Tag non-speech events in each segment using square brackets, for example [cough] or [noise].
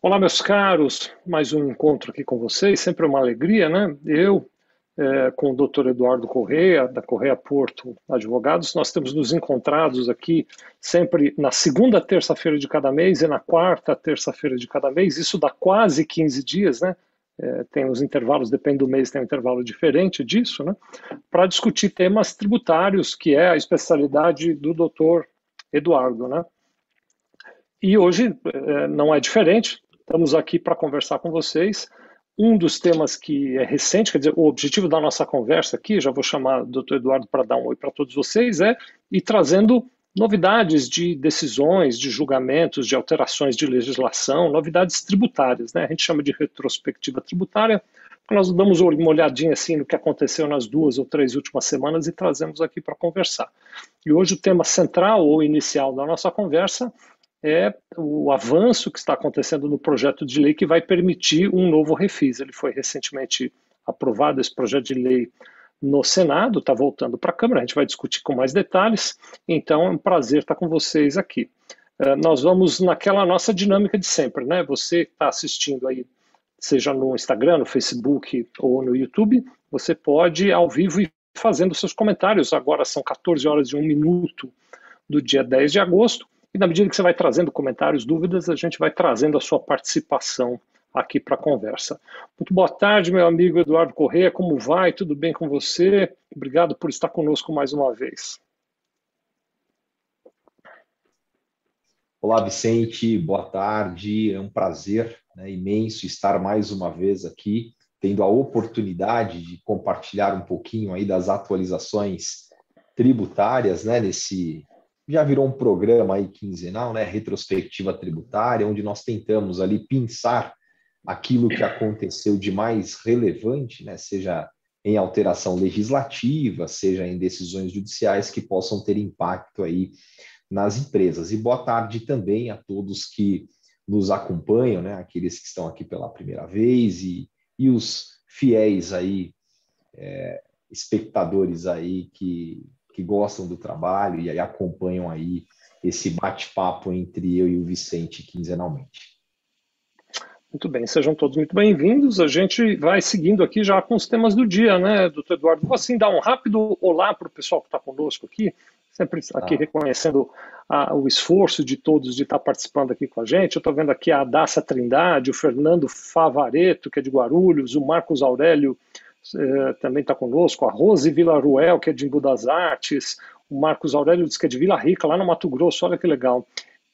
Olá, meus caros, mais um encontro aqui com vocês, sempre uma alegria, né? Eu, é, com o doutor Eduardo Correia, da Correia Porto Advogados, nós temos nos encontrados aqui sempre na segunda terça-feira de cada mês e na quarta terça-feira de cada mês, isso dá quase 15 dias, né? É, tem os intervalos, depende do mês, tem um intervalo diferente disso, né? Para discutir temas tributários, que é a especialidade do doutor Eduardo, né? E hoje é, não é diferente, Estamos aqui para conversar com vocês. Um dos temas que é recente, quer dizer, o objetivo da nossa conversa aqui, já vou chamar o doutor Eduardo para dar um oi para todos vocês, é ir trazendo novidades de decisões, de julgamentos, de alterações de legislação, novidades tributárias. Né? A gente chama de retrospectiva tributária, nós damos uma olhadinha assim no que aconteceu nas duas ou três últimas semanas e trazemos aqui para conversar. E hoje o tema central ou inicial da nossa conversa é o avanço que está acontecendo no projeto de lei que vai permitir um novo refis. Ele foi recentemente aprovado, esse projeto de lei, no Senado, está voltando para a Câmara, a gente vai discutir com mais detalhes, então é um prazer estar com vocês aqui. Uh, nós vamos naquela nossa dinâmica de sempre, né? Você está assistindo aí, seja no Instagram, no Facebook ou no YouTube, você pode ao vivo ir fazendo seus comentários. Agora são 14 horas e 1 minuto do dia 10 de agosto. E na medida que você vai trazendo comentários, dúvidas, a gente vai trazendo a sua participação aqui para a conversa. Muito boa tarde, meu amigo Eduardo Corrêa, como vai? Tudo bem com você? Obrigado por estar conosco mais uma vez. Olá, Vicente, boa tarde. É um prazer né, imenso estar mais uma vez aqui, tendo a oportunidade de compartilhar um pouquinho aí das atualizações tributárias né, nesse já virou um programa aí quinzenal, né, retrospectiva tributária, onde nós tentamos ali pensar aquilo que aconteceu de mais relevante, né, seja em alteração legislativa, seja em decisões judiciais que possam ter impacto aí nas empresas. E boa tarde também a todos que nos acompanham, né, aqueles que estão aqui pela primeira vez e, e os fiéis aí, é, espectadores aí que que gostam do trabalho e aí acompanham aí esse bate-papo entre eu e o Vicente quinzenalmente. Muito bem, sejam todos muito bem-vindos. A gente vai seguindo aqui já com os temas do dia, né, doutor Eduardo? Vou assim dar um rápido olá para o pessoal que está conosco aqui, sempre aqui ah. reconhecendo a, o esforço de todos de estar tá participando aqui com a gente. Eu estou vendo aqui a Daça Trindade, o Fernando Favareto, que é de Guarulhos, o Marcos Aurélio é, também está conosco, a Rose Ruel, que é de Embu das Artes, o Marcos Aurélio diz que é de Vila Rica, lá no Mato Grosso, olha que legal.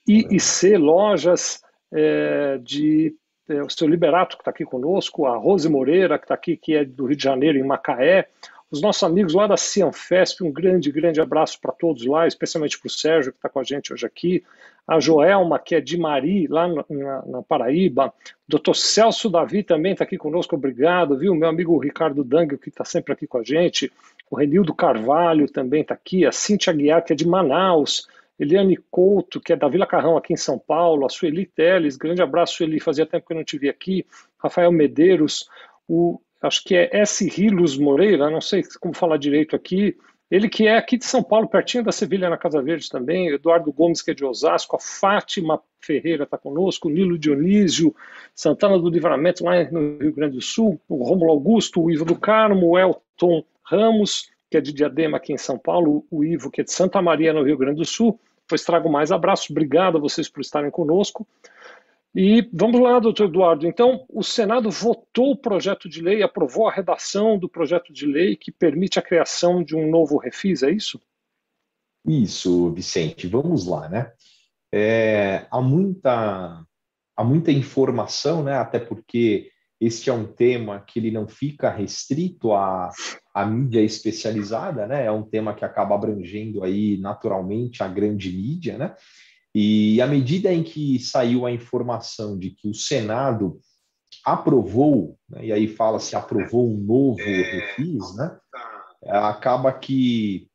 I e C Lojas é, de é, o seu Liberato, que está aqui conosco, a Rose Moreira, que está aqui, que é do Rio de Janeiro, em Macaé, os nossos amigos lá da Cianfesp, um grande, grande abraço para todos lá, especialmente para o Sérgio, que está com a gente hoje aqui, a Joelma, que é de Mari, lá na, na Paraíba, o doutor Celso Davi também está aqui conosco, obrigado, viu? Meu amigo Ricardo Dangue, que está sempre aqui com a gente, o Renildo Carvalho também está aqui, a Cintia Guiar, que é de Manaus, Eliane Couto, que é da Vila Carrão, aqui em São Paulo, a Sueli Teles, grande abraço, Sueli, fazia tempo que eu não te vi aqui, Rafael Medeiros, o acho que é S. Rilos Moreira, não sei como falar direito aqui, ele que é aqui de São Paulo, pertinho da Sevilha, na Casa Verde também, Eduardo Gomes, que é de Osasco, a Fátima Ferreira está conosco, o Nilo Dionísio, Santana do Livramento, lá no Rio Grande do Sul, o Rômulo Augusto, o Ivo do Carmo, o Elton Ramos, que é de Diadema aqui em São Paulo, o Ivo, que é de Santa Maria, no Rio Grande do Sul. Pois trago mais abraços, obrigado a vocês por estarem conosco. E vamos lá, doutor Eduardo. Então, o Senado votou o projeto de lei, aprovou a redação do projeto de lei que permite a criação de um novo refis, é isso? Isso, Vicente. Vamos lá, né? É, há, muita, há muita informação, né? Até porque este é um tema que ele não fica restrito à, à mídia especializada, né? É um tema que acaba abrangendo aí naturalmente a grande mídia, né? E à medida em que saiu a informação de que o Senado aprovou, né, e aí fala-se aprovou um novo refis, né, acaba que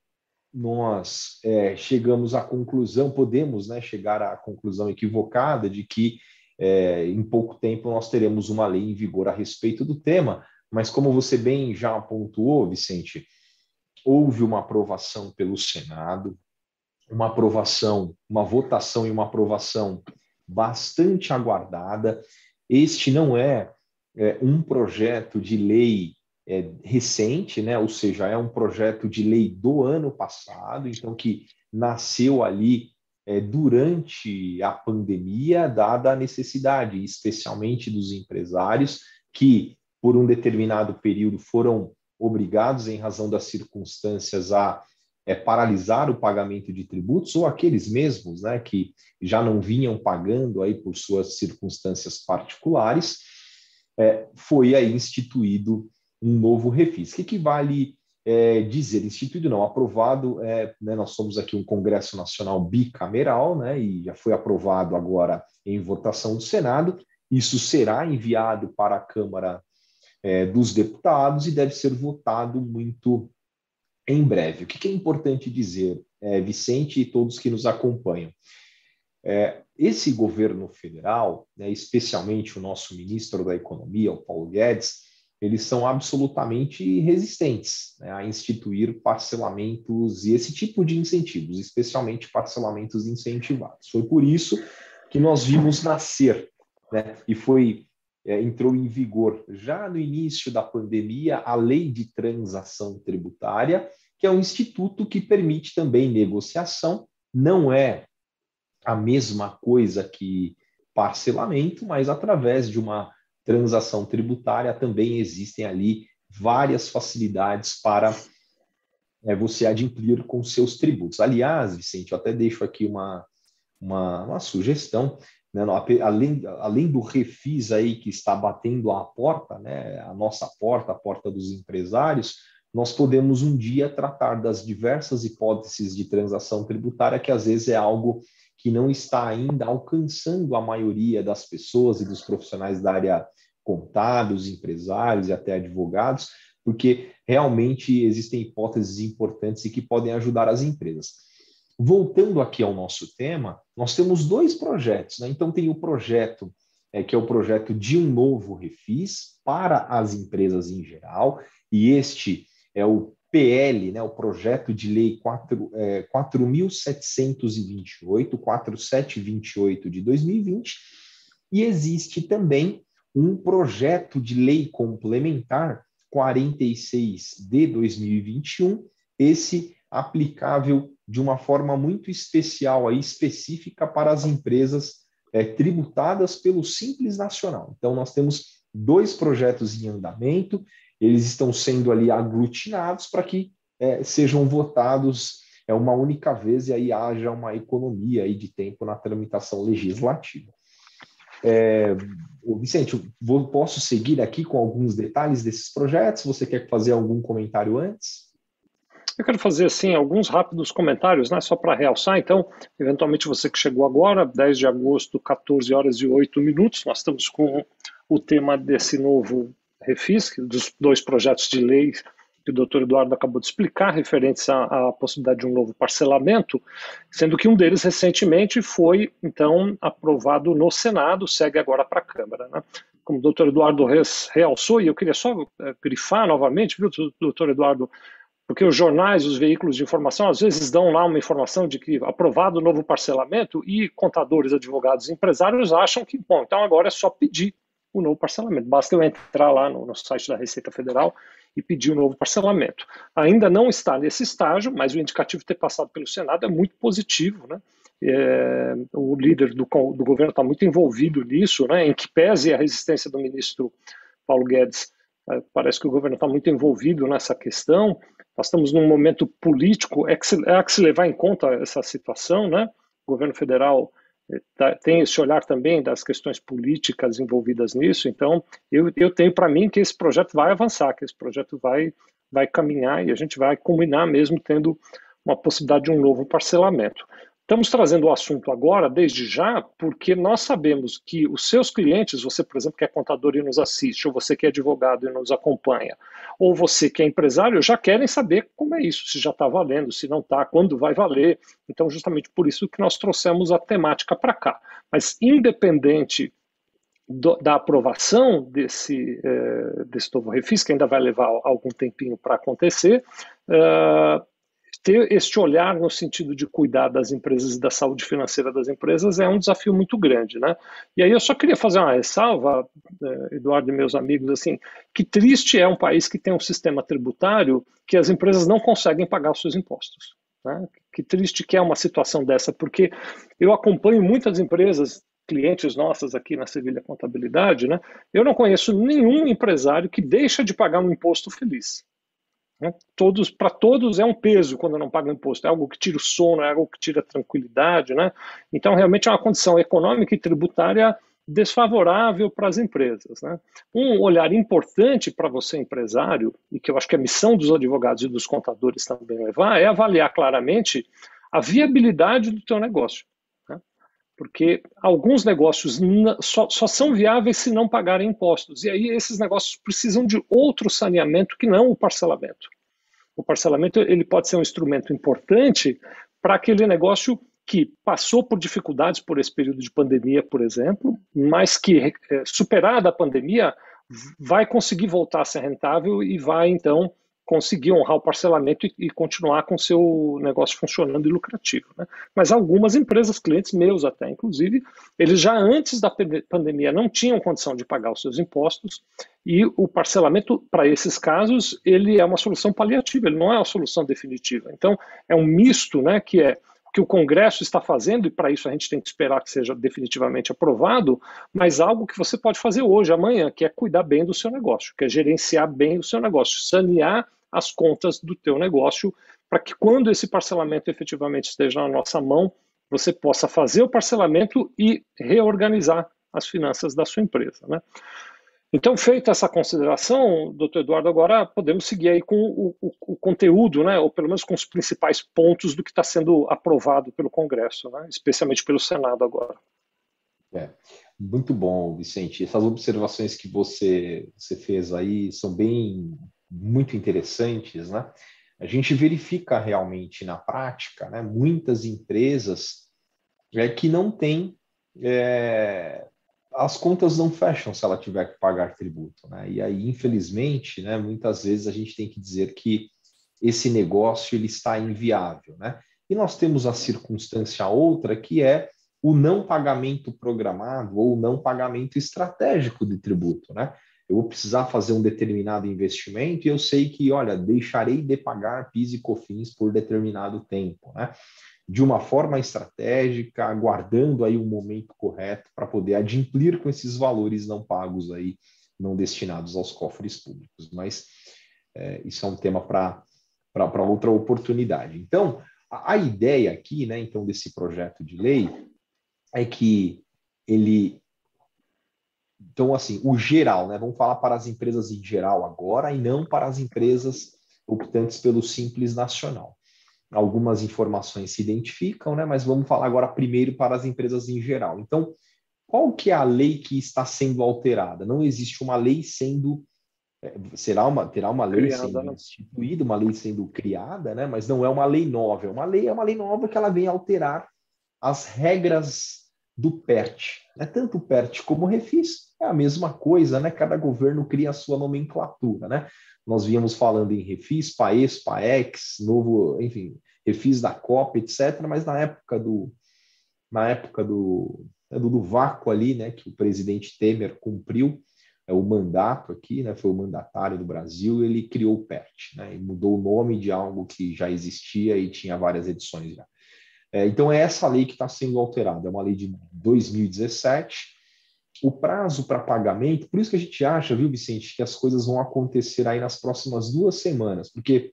nós é, chegamos à conclusão, podemos né, chegar à conclusão equivocada de que é, em pouco tempo nós teremos uma lei em vigor a respeito do tema, mas como você bem já pontuou, Vicente, houve uma aprovação pelo Senado, uma aprovação, uma votação e uma aprovação bastante aguardada. Este não é, é um projeto de lei é, recente, né? ou seja, é um projeto de lei do ano passado, então que nasceu ali é, durante a pandemia, dada a necessidade, especialmente dos empresários que, por um determinado período, foram obrigados, em razão das circunstâncias, a é, paralisar o pagamento de tributos, ou aqueles mesmos né, que já não vinham pagando aí por suas circunstâncias particulares, é, foi aí instituído um novo refis. O que, que vale é, dizer? Instituído não, aprovado, é, né, nós somos aqui um Congresso Nacional bicameral, né, e já foi aprovado agora em votação do Senado, isso será enviado para a Câmara é, dos Deputados e deve ser votado muito em breve. O que, é importante dizer, é, Vicente e todos que nos acompanham? É, esse governo federal, né, especialmente o nosso ministro da Economia, o Paulo Guedes, eles são absolutamente resistentes né, a instituir parcelamentos e esse tipo de incentivos, especialmente parcelamentos incentivados. Foi por isso que nós vimos nascer, né, e foi é, entrou em vigor já no início da pandemia a Lei de Transação Tributária, que é um instituto que permite também negociação, não é a mesma coisa que parcelamento, mas através de uma transação tributária também existem ali várias facilidades para é, você adimplir com seus tributos. Aliás, Vicente, eu até deixo aqui uma, uma, uma sugestão, né, além, além do refis aí que está batendo a porta, né, a nossa porta, a porta dos empresários, nós podemos um dia tratar das diversas hipóteses de transação tributária, que às vezes é algo que não está ainda alcançando a maioria das pessoas e dos profissionais da área contábeis, empresários e até advogados, porque realmente existem hipóteses importantes e que podem ajudar as empresas. Voltando aqui ao nosso tema, nós temos dois projetos. Né? Então, tem o projeto é, que é o projeto de um novo refis para as empresas em geral, e este é o PL, né, o projeto de lei 4, é, 4.728, 4728 de 2020, e existe também um projeto de lei complementar 46 de 2021, esse aplicável de uma forma muito especial, aí, específica para as empresas é, tributadas pelo Simples Nacional. Então, nós temos dois projetos em andamento, eles estão sendo ali aglutinados para que é, sejam votados é, uma única vez e aí haja uma economia aí de tempo na tramitação legislativa. É, Vicente, vou, posso seguir aqui com alguns detalhes desses projetos? Você quer fazer algum comentário antes? Eu quero fazer assim alguns rápidos comentários, né, só para realçar. Então, eventualmente você que chegou agora, 10 de agosto, 14 horas e 8 minutos, nós estamos com o tema desse novo refis, dos dois projetos de lei que o doutor Eduardo acabou de explicar, referentes à, à, possibilidade de um novo parcelamento, sendo que um deles recentemente foi, então, aprovado no Senado, segue agora para a Câmara. Né? Como o doutor Eduardo realçou, e eu queria só é, grifar novamente, viu, doutor Eduardo, porque os jornais, os veículos de informação, às vezes dão lá uma informação de que aprovado o novo parcelamento e contadores, advogados e empresários acham que, bom, então agora é só pedir o novo parcelamento. Basta eu entrar lá no, no site da Receita Federal e pedir o novo parcelamento. Ainda não está nesse estágio, mas o indicativo ter passado pelo Senado é muito positivo, né? É, o líder do, do governo está muito envolvido nisso, né? Em que pese a resistência do ministro Paulo Guedes, é, parece que o governo está muito envolvido nessa questão. Nós estamos num momento político, é que, se, é que se levar em conta essa situação, né? O governo federal eh, tá, tem esse olhar também das questões políticas envolvidas nisso, então eu, eu tenho para mim que esse projeto vai avançar, que esse projeto vai, vai caminhar e a gente vai combinar mesmo tendo uma possibilidade de um novo parcelamento. Estamos trazendo o assunto agora, desde já, porque nós sabemos que os seus clientes, você, por exemplo, que é contador e nos assiste, ou você que é advogado e nos acompanha, ou você que é empresário, já querem saber como é isso, se já está valendo, se não está, quando vai valer. Então, justamente por isso que nós trouxemos a temática para cá. Mas, independente do, da aprovação desse, eh, desse novo refis, que ainda vai levar algum tempinho para acontecer, uh, ter este olhar no sentido de cuidar das empresas e da saúde financeira das empresas é um desafio muito grande, né? E aí eu só queria fazer uma ressalva, eh, Eduardo e meus amigos, assim, que triste é um país que tem um sistema tributário que as empresas não conseguem pagar os seus impostos. Né? Que triste que é uma situação dessa, porque eu acompanho muitas empresas clientes nossas aqui na Sevilha Contabilidade, né? Eu não conheço nenhum empresário que deixa de pagar um imposto feliz. Né? Todos, para todos é um peso quando não paga imposto, é algo que tira o sono, é algo que tira a tranquilidade, né? Então realmente é uma condição econômica e tributária desfavorável para as empresas. Né? Um olhar importante para você, empresário, e que eu acho que a missão dos advogados e dos contadores também levar, é avaliar claramente a viabilidade do teu negócio. Porque alguns negócios só, só são viáveis se não pagarem impostos. E aí esses negócios precisam de outro saneamento que não o parcelamento. O parcelamento ele pode ser um instrumento importante para aquele negócio que passou por dificuldades por esse período de pandemia, por exemplo, mas que, é, superada a pandemia, vai conseguir voltar a ser rentável e vai, então, conseguir honrar o parcelamento e, e continuar com seu negócio funcionando e lucrativo. Né? Mas algumas empresas, clientes meus até, inclusive, eles já antes da pandemia não tinham condição de pagar os seus impostos e o parcelamento, para esses casos, ele é uma solução paliativa, ele não é uma solução definitiva. Então, é um misto né, que é que o Congresso está fazendo, e para isso a gente tem que esperar que seja definitivamente aprovado, mas algo que você pode fazer hoje, amanhã, que é cuidar bem do seu negócio, que é gerenciar bem o seu negócio, sanear as contas do teu negócio, para que quando esse parcelamento efetivamente esteja na nossa mão, você possa fazer o parcelamento e reorganizar as finanças da sua empresa. Né? Então, feita essa consideração, doutor Eduardo, agora podemos seguir aí com o, o, o, conteúdo, né, ou pelo menos com os principais pontos do que está sendo aprovado pelo Congresso, né, especialmente pelo Senado agora. É, muito bom, Vicente. Essas observações que você, você fez aí são bem, muito interessantes, né? A gente verifica realmente na prática, né, muitas empresas é, que não têm é, as contas não fecham se ela tiver que pagar tributo, né? E aí, infelizmente, né, muitas vezes a gente tem que dizer que esse negócio ele está inviável, né? E nós temos a circunstância outra que é o não pagamento programado ou não pagamento estratégico de tributo, né? Eu vou precisar fazer um determinado investimento e eu sei que, olha, deixarei de pagar PIS e COFINS por determinado tempo, né? de uma forma estratégica, aguardando aí o um momento correto para poder adimplir com esses valores não pagos aí, não destinados aos cofres públicos. Mas é, isso é um tema para outra oportunidade. Então, a, a, ideia aqui, né, então, desse projeto de lei é que ele então, assim, o geral, né? Vamos falar para as empresas em geral agora e não para as empresas optantes pelo Simples Nacional algumas informações se identificam, né? Mas vamos falar agora primeiro para as empresas em geral. Então, qual que é a lei que está sendo alterada? Não existe uma lei sendo é, será uma terá uma lei criada, sendo né? instituída, uma lei sendo criada, né? Mas não é uma lei nova. É uma lei é uma lei nova que ela vem alterar as regras do PERT. Né? Tanto o PERT como o Refis é a mesma coisa, né? Cada governo cria a sua nomenclatura, né? Nós víamos falando em refis, PAES, PAEX, novo, enfim, refis da Copa, etc. Mas na época do na época do, né, do, do vácuo ali, né, que o presidente Temer cumpriu é, o mandato aqui, né, foi o mandatário do Brasil, ele criou o PERT, né, e mudou o nome de algo que já existia e tinha várias edições já. É, então é essa lei que está sendo alterada, é uma lei de 2017, o prazo para pagamento, por isso que a gente acha, viu, Vicente, que as coisas vão acontecer aí nas próximas duas semanas, porque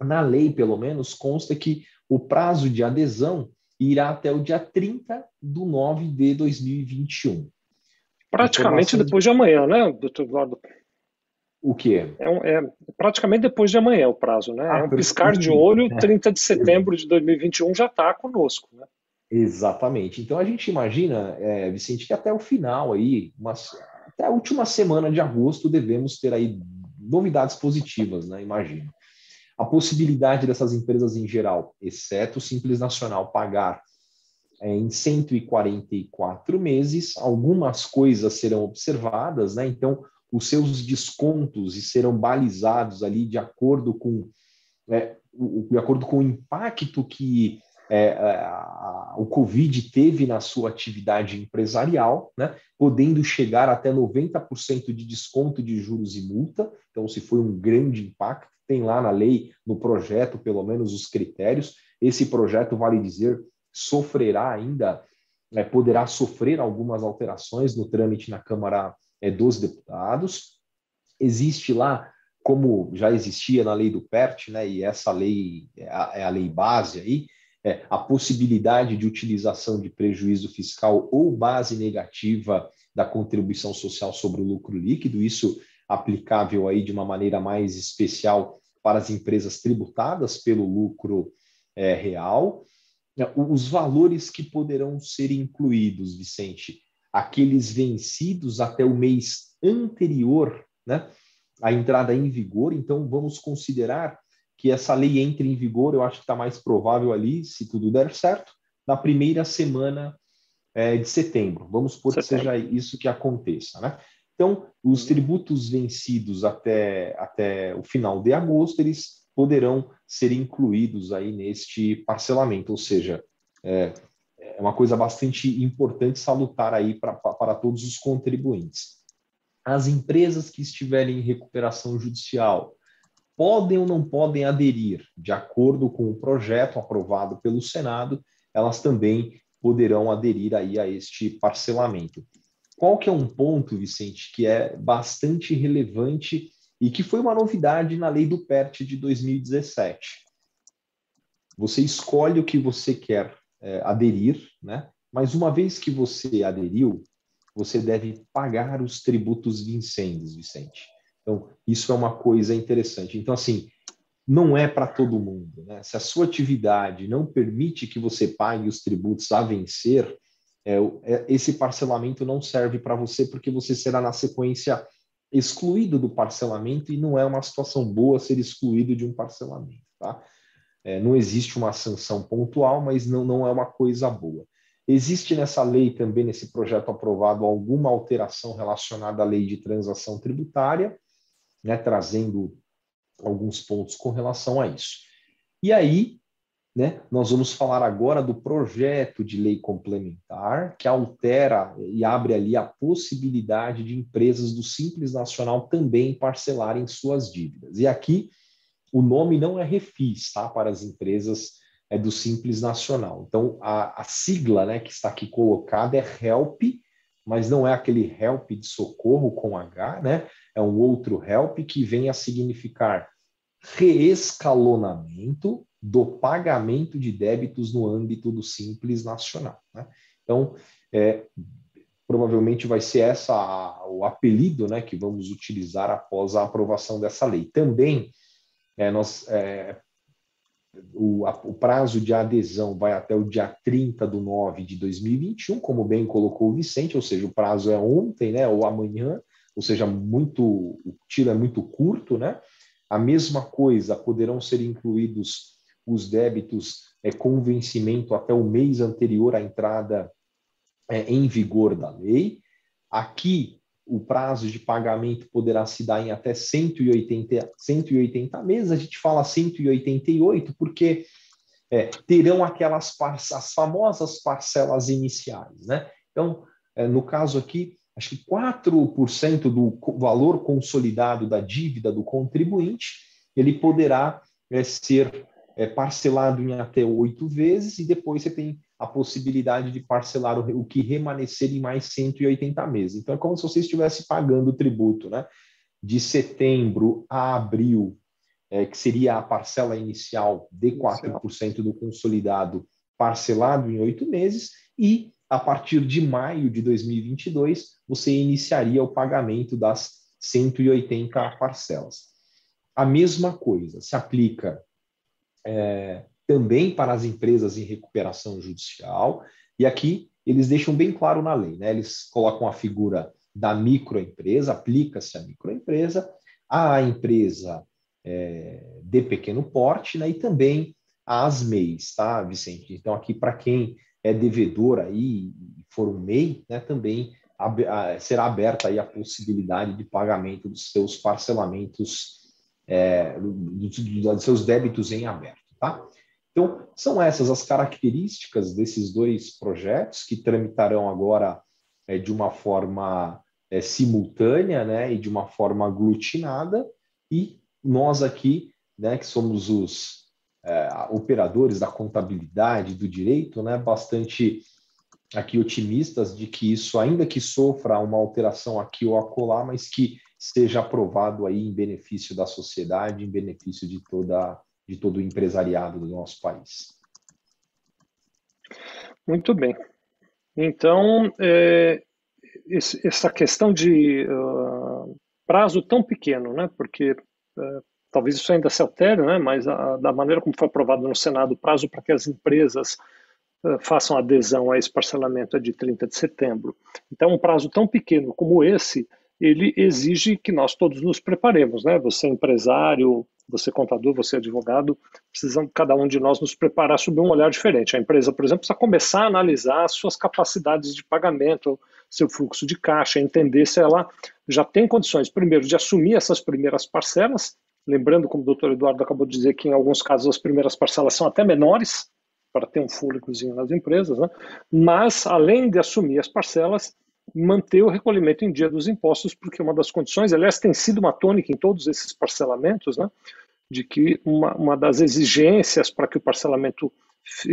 na lei, pelo menos, consta que o prazo de adesão irá até o dia 30 de 9 de 2021. Praticamente depois de amanhã, né, doutor Eduardo? O quê? É, um, é, praticamente depois de amanhã o prazo, né? Ah, é um piscar de olho, 30 de setembro de 2021 já está conosco, né? Exatamente. Então a gente imagina, é, Vicente, que até o final aí, umas, até a última semana de agosto, devemos ter aí novidades positivas, né? Imagino. A possibilidade dessas empresas em geral, exceto o Simples Nacional, pagar é, em 144 meses, algumas coisas serão observadas, né? Então, os seus descontos serão balizados ali de acordo com é, de acordo com o impacto que é, a, o Covid teve na sua atividade empresarial, né, podendo chegar até 90% de desconto de juros e multa. Então, se foi um grande impacto, tem lá na lei, no projeto, pelo menos os critérios. Esse projeto, vale dizer, sofrerá ainda, é, poderá sofrer algumas alterações no trâmite na Câmara é, dos Deputados. Existe lá como já existia na lei do PERT, né, e essa lei é a, é a lei base aí, é, a possibilidade de utilização de prejuízo fiscal ou base negativa da contribuição social sobre o lucro líquido, isso aplicável aí de uma maneira mais especial para as empresas tributadas pelo lucro é, real. Os valores que poderão ser incluídos, Vicente, aqueles vencidos até o mês anterior né, à entrada em vigor, então vamos considerar que essa lei entre em vigor, eu acho que está mais provável ali, se tudo der certo, na primeira semana é, de setembro. Vamos supor que seja isso que aconteça. Né? Então, os uhum. tributos vencidos até, até o final de agosto, eles poderão ser incluídos aí neste parcelamento, ou seja, é, é uma coisa bastante importante salutar aí para todos os contribuintes. As empresas que estiverem em recuperação judicial, podem ou não podem aderir, de acordo com o projeto aprovado pelo Senado, elas também poderão aderir aí a este parcelamento. Qual que é um ponto, Vicente, que é bastante relevante e que foi uma novidade na lei do PERT de 2017? Você escolhe o que você quer é, aderir, né? mas uma vez que você aderiu, você deve pagar os tributos vincentes, Vicente. Então, isso é uma coisa interessante. Então, assim, não é para todo mundo. Né? Se a sua atividade não permite que você pague os tributos a vencer, é, é, esse parcelamento não serve para você, porque você será, na sequência, excluído do parcelamento, e não é uma situação boa ser excluído de um parcelamento. Tá? É, não existe uma sanção pontual, mas não, não é uma coisa boa. Existe nessa lei também, nesse projeto aprovado, alguma alteração relacionada à lei de transação tributária, né, trazendo alguns pontos com relação a isso. E aí, né, nós vamos falar agora do projeto de lei complementar que altera e abre ali a possibilidade de empresas do Simples Nacional também parcelarem suas dívidas. E aqui o nome não é refis, tá, para as empresas é do Simples Nacional. Então a, a sigla, né, que está aqui colocada é HELP, mas não é aquele help de socorro com H, né? é um outro help que vem a significar reescalonamento do pagamento de débitos no âmbito do Simples Nacional. Né? Então, é, provavelmente vai ser essa o apelido né, que vamos utilizar após a aprovação dessa lei. Também, é, nós, é, o, a, o, prazo de adesão vai até o dia 30 de 9 de 2021, como bem colocou o Vicente, ou seja, o prazo é ontem né, ou amanhã, ou seja, muito o tiro é muito curto, né? A mesma coisa, poderão ser incluídos os débitos é, com vencimento até o mês anterior à entrada é, em vigor da lei. Aqui, o prazo de pagamento poderá se dar em até 180, 180 meses. A gente fala 188 porque é, terão aquelas as famosas parcelas iniciais, né? Então, é, no caso aqui, acho que 4% do valor consolidado da dívida do contribuinte, ele poderá é, ser é, parcelado em até oito vezes e depois você tem a possibilidade de parcelar o, o, que remanescer em mais 180 meses. Então é como se você estivesse pagando o tributo, né? De setembro a abril, é, que seria a parcela inicial de 4% do consolidado parcelado em oito meses, e a partir de maio de 2022, você iniciaria o pagamento das 180 parcelas. A mesma coisa se aplica é, também para as empresas em recuperação judicial, e aqui eles deixam bem claro na lei, né? eles colocam a figura da microempresa, aplica-se à microempresa, à empresa é, de pequeno porte, né? e também às MEIs, tá, Vicente? Então, aqui, para quem é devedor aí, for um MEI, né, também será aberta aí a possibilidade de pagamento dos seus parcelamentos é, dos seus débitos em aberto. Tá? Então, são essas as características desses dois projetos que tramitarão agora é, de uma forma é, simultânea né, e de uma forma aglutinada, e nós aqui, né, que somos os é, operadores da contabilidade, do direito, né, bastante aqui otimistas de que isso, ainda que sofra uma alteração aqui ou acolá, mas que seja aprovado aí em benefício da sociedade, em benefício de toda de todo o empresariado do nosso país. Muito bem. Então, é, esse, essa questão de uh, prazo tão pequeno, né? Porque uh, talvez isso ainda se altere, né? Mas a, da maneira como foi aprovado no Senado, o prazo para que as empresas uh, façam adesão a esse parcelamento é de 30 de setembro. Então, um prazo tão pequeno como esse, ele exige que nós todos nos preparemos, né? Você é empresário, você contador, você advogado, precisamos cada um de nós nos preparar sob um olhar diferente. A empresa, por exemplo, precisa começar a analisar suas capacidades de pagamento, seu fluxo de caixa, entender se ela já tem condições, primeiro, de assumir essas primeiras parcelas, lembrando, como o doutor Eduardo acabou de dizer, que em alguns casos as primeiras parcelas são até menores, para ter um fôlegozinho nas empresas, né? mas além de assumir as parcelas, manter o recolhimento em dia dos impostos, porque uma das condições, aliás, tem sido uma tônica em todos esses parcelamentos, né, de que uma, uma das exigências para que o parcelamento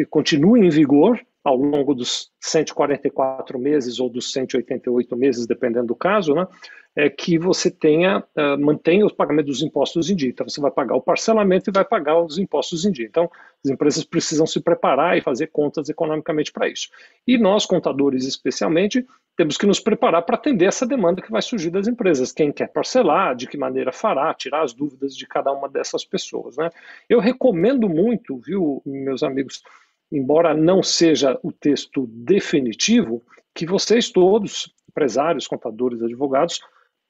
continue em vigor ao longo dos 144 meses ou dos 188 meses, dependendo do caso, né, é que você tenha, uh, mantenha o pagamento dos impostos em dia. Então, você vai pagar o parcelamento e vai pagar os impostos em dia. Então, as empresas precisam se preparar e fazer contas economicamente para isso. E nós, contadores especialmente, temos que nos preparar para atender essa demanda que vai surgir das empresas. Quem quer parcelar, de que maneira fará, tirar as dúvidas de cada uma dessas pessoas. Né? Eu recomendo muito, viu, meus amigos, embora não seja o texto definitivo, que vocês todos, empresários, contadores, advogados,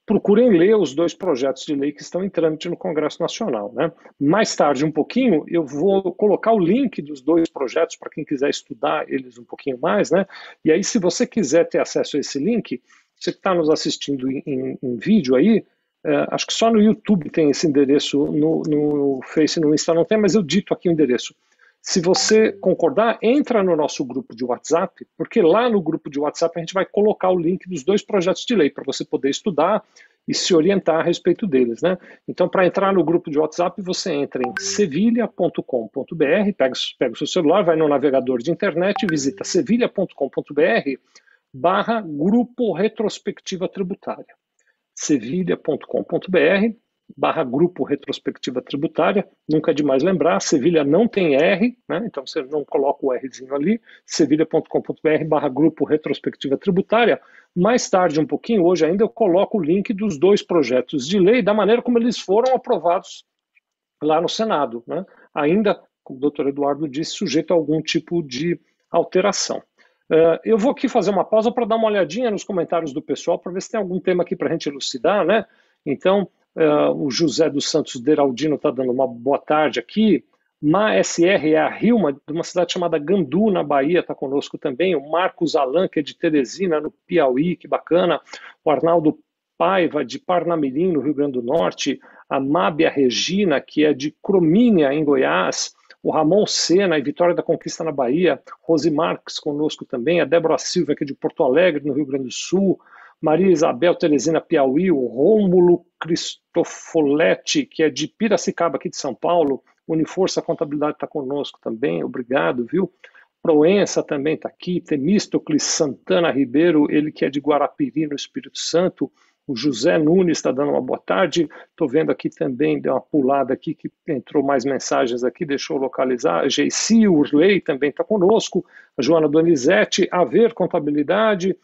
procurem ler os dois projetos de lei que estão em trâmite no Congresso Nacional. Né? Mais tarde, um pouquinho, eu vou colocar o link dos dois projetos para quem quiser estudar eles um pouquinho mais. Né? E aí, se você quiser ter acesso a esse link, você que está nos assistindo em, em, em vídeo aí, é, acho que só no YouTube tem esse endereço, no, no Face no Insta não tem, mas eu dito aqui o endereço. Se você concordar, entra no nosso grupo de WhatsApp, porque lá no grupo de WhatsApp a gente vai colocar o link dos dois projetos de lei para você poder estudar e se orientar a respeito deles. Né? Então, para entrar no grupo de WhatsApp, você entra em sevilha.com.br, pega, pega o seu celular, vai no navegador de internet, visita sevilha.com.br barra grupo retrospectiva tributária. sevilha.com.br barra grupo retrospectiva tributária, nunca é demais lembrar, Sevilha não tem R, né? então você não coloca o Rzinho ali, sevilha.com.br barra grupo retrospectiva tributária. Mais tarde, um pouquinho, hoje ainda, eu coloco o link dos dois projetos de lei, da maneira como eles foram aprovados lá no Senado, né? ainda, como o doutor Eduardo disse, sujeito a algum tipo de alteração. Uh, eu vou aqui fazer uma pausa para dar uma olhadinha nos comentários do pessoal, para ver se tem algum tema aqui para a gente elucidar, né? Então, Uh, o José dos Santos Deraldino está dando uma boa tarde aqui. Ma SR é a Rilma, de uma cidade chamada Gandu, na Bahia, está conosco também. O Marcos Alan, que é de Teresina, no Piauí, que bacana. O Arnaldo Paiva, de Parnamirim, no Rio Grande do Norte. A Mábia Regina, que é de Cromínia, em Goiás. O Ramon Sena, e Vitória da Conquista, na Bahia. Rose Marques conosco também. A Débora Silva, que é de Porto Alegre, no Rio Grande do Sul. Maria Isabel Teresina Piauí, o Rômulo Cristofoletti, que é de Piracicaba, aqui de São Paulo, Uniforça Contabilidade está conosco também, obrigado, viu? Proença também está aqui, Temístocles Santana Ribeiro, ele que é de Guarapiri, no Espírito Santo, o José Nunes está dando uma boa tarde, estou vendo aqui também, deu uma pulada aqui, que entrou mais mensagens aqui, deixou localizar, a Geici Urley também está conosco, a Joana Donizete, Haver Contabilidade,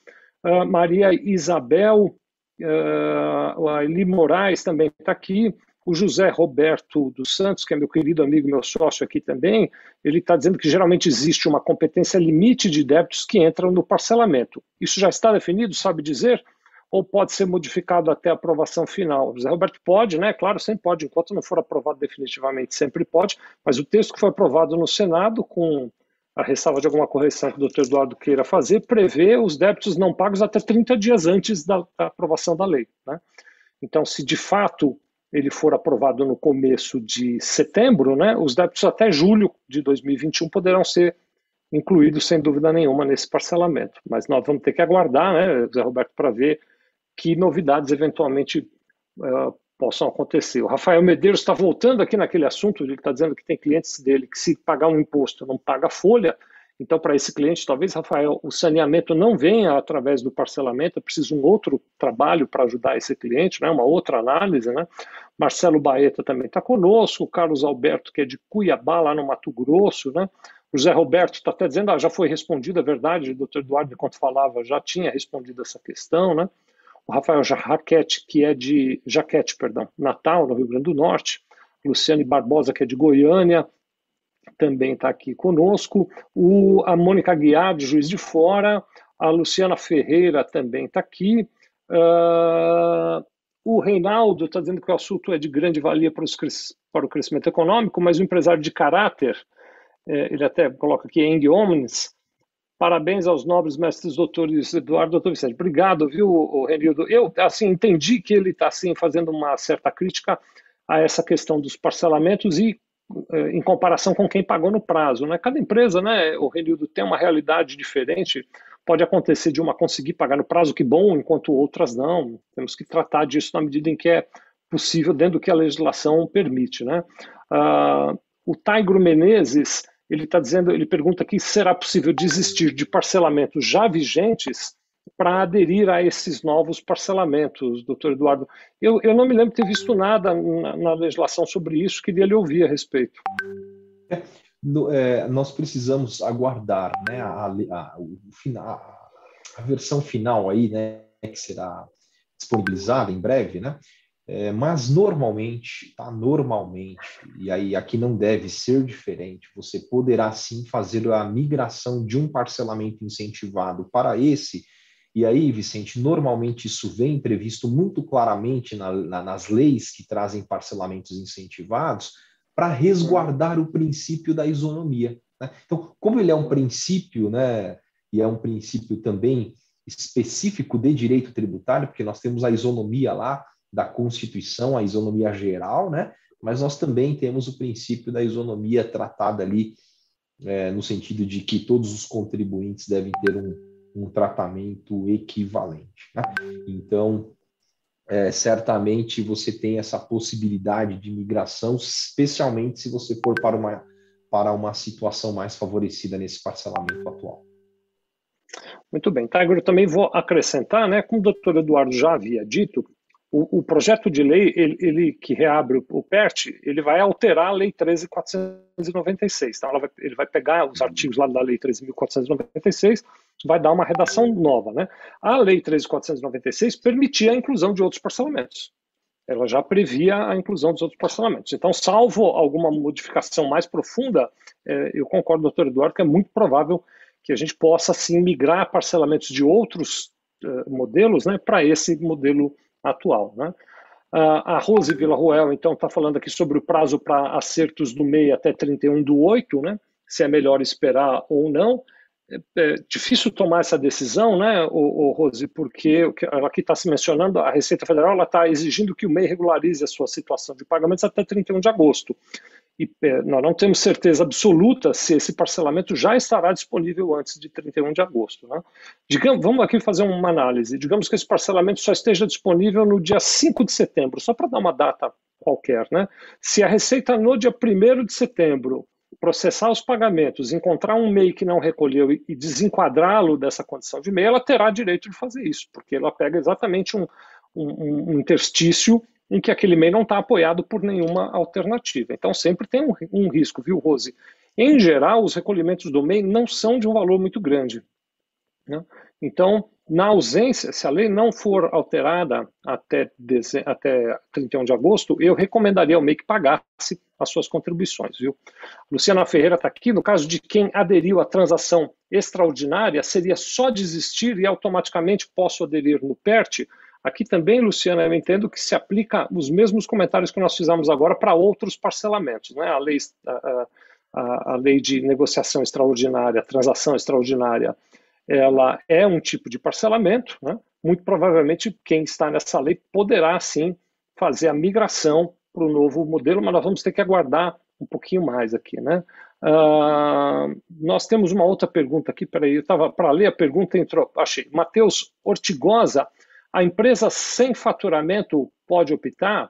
Uh, Maria Isabel, uh, a Eli Moraes também está aqui, o José Roberto dos Santos, que é meu querido amigo, meu sócio aqui também, ele está dizendo que geralmente existe uma competência limite de débitos que entram no parcelamento. Isso já está definido, sabe dizer? Ou pode ser modificado até a aprovação final? José Roberto pode, né? Claro, sempre pode, enquanto não for aprovado definitivamente, sempre pode, mas o texto que foi aprovado no Senado com a ressalva de alguma correção que o doutor Eduardo queira fazer, prevê os débitos não pagos até 30 dias antes da, da aprovação da lei. Né? Então, se de fato ele for aprovado no começo de setembro, né, os débitos até julho de 2021 poderão ser incluídos, sem dúvida nenhuma, nesse parcelamento. Mas nós vamos ter que aguardar, né, Zé Roberto, para ver que novidades eventualmente uh, possam acontecer. O Rafael Medeiros está voltando aqui naquele assunto, ele está dizendo que tem clientes dele que se pagar um imposto não paga folha, então para esse cliente, talvez, Rafael, o saneamento não venha através do parcelamento, é preciso um outro trabalho para ajudar esse cliente, né? uma outra análise. Né? Marcelo Baeta também está conosco, o Carlos Alberto, que é de Cuiabá, lá no Mato Grosso, né? O José Roberto está até dizendo, ah, já foi respondido, é verdade, o doutor Eduardo, enquanto falava, já tinha respondido essa questão, né? O Rafael Jaquete, que é de Jaquete, perdão, Natal, no Rio Grande do Norte, Luciane Barbosa, que é de Goiânia, também está aqui conosco, o, a Mônica Guiar, de Juiz de Fora, a Luciana Ferreira também está aqui, uh, o Reinaldo está dizendo que o assunto é de grande valia para, os, para o crescimento econômico, mas o empresário de caráter, é, ele até coloca aqui Eng Omnis, parabéns aos nobres mestres doutores Eduardo doutor Vicente. Obrigado, viu, Renildo? Eu, assim, entendi que ele está, assim, fazendo uma certa crítica a essa questão dos parcelamentos e é, em comparação com quem pagou no prazo. Né? Cada empresa, né, o Renildo, tem uma realidade diferente. Pode acontecer de uma conseguir pagar no prazo, que bom, enquanto outras não. Temos que tratar disso na medida em que é possível, dentro do que a legislação permite. Né? Uh, o Taigro Menezes ele está dizendo, ele pergunta aqui, será possível desistir de parcelamentos já vigentes para aderir a esses novos parcelamentos, doutor Eduardo? Eu, eu não me lembro ter visto nada na, na legislação sobre isso, queria lhe ouvir a respeito. É, no, é, nós precisamos aguardar né, a, a, final, a versão final aí, né, que será disponibilizada em breve, né? É, mas normalmente, tá? Normalmente, e aí aqui não deve ser diferente, você poderá sim fazer a migração de um parcelamento incentivado para esse. E aí, Vicente, normalmente isso vem previsto muito claramente na, na, nas leis que trazem parcelamentos incentivados para resguardar o princípio da isonomia. Né? Então, como ele é um princípio, né, e é um princípio também específico de direito tributário, porque nós temos a isonomia lá, da Constituição, a isonomia geral, né? mas nós também temos o princípio da isonomia tratada ali é, no sentido de que todos os contribuintes devem ter um, um tratamento equivalente. Né? Então, é, certamente você tem essa possibilidade de migração, especialmente se você for para uma, para uma situação mais favorecida nesse parcelamento atual. Muito bem, Tiger, eu também vou acrescentar, né, como o doutor Eduardo já havia dito, o, o, projeto de lei, ele, ele, que reabre o PERT, ele vai alterar a Lei 13.496. Tá? Vai, ele vai pegar os artigos lá da Lei 13.496, vai dar uma redação nova. Né? A Lei 13.496 permitia a inclusão de outros parcelamentos. Ela já previa a inclusão dos outros parcelamentos. Então, salvo alguma modificação mais profunda, é, eu concordo, doutor Eduardo, que é muito provável que a gente possa, sim, migrar parcelamentos de outros uh, modelos né, para esse modelo atual. Né? A Rose Villarroel, então, está falando aqui sobre o prazo para acertos do MEI até 31 do 8, né? se é melhor esperar ou não. É, é difícil tomar essa decisão, né, o Rose, porque ela aqui está se mencionando, a Receita Federal está exigindo que o MEI regularize a sua situação de pagamentos até 31 de agosto e é, nós não temos certeza absoluta se esse parcelamento já estará disponível antes de 31 de agosto. Né? Digamos, vamos aqui fazer uma análise. Digamos que esse parcelamento só esteja disponível no dia 5 de setembro, só para dar uma data qualquer. Né? Se a Receita no dia 1 de setembro processar os pagamentos, encontrar um MEI que não recolheu e desenquadrá-lo dessa condição de MEI, ela terá direito de fazer isso, porque ela pega exatamente um, um, um interstício em que aquele MEI não está apoiado por nenhuma alternativa. Então sempre tem um, um, risco, viu, Rose? Em geral, os recolhimentos do MEI não são de um valor muito grande. Né? Então, na ausência, se a lei não for alterada até, até 31 de agosto, eu recomendaria ao MEI que pagasse as suas contribuições, viu? Luciana Ferreira está aqui. No caso de quem aderiu à transação extraordinária, seria só desistir e automaticamente posso aderir no PERT? Aqui também, Luciana, eu entendo que se aplica os mesmos comentários que nós fizemos agora para outros parcelamentos. Né? A, lei, a, a, a lei de negociação extraordinária, transação extraordinária, ela é um tipo de parcelamento. Né? Muito provavelmente, quem está nessa lei poderá, sim, fazer a migração para o novo modelo, mas nós vamos ter que aguardar um pouquinho mais aqui, né? Uh, nós temos uma outra pergunta aqui, peraí, eu estava para ler a pergunta, entrou, achei. Matheus Ortigosa, a empresa sem faturamento pode optar?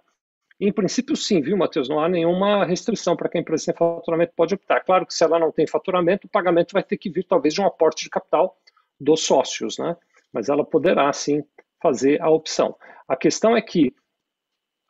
Em princípio, sim, viu, Matheus? Não há nenhuma restrição para que a empresa sem faturamento pode optar. Claro que se ela não tem faturamento, o pagamento vai ter que vir talvez de um aporte de capital dos sócios, né? Mas ela poderá, sim, fazer a opção. A questão é que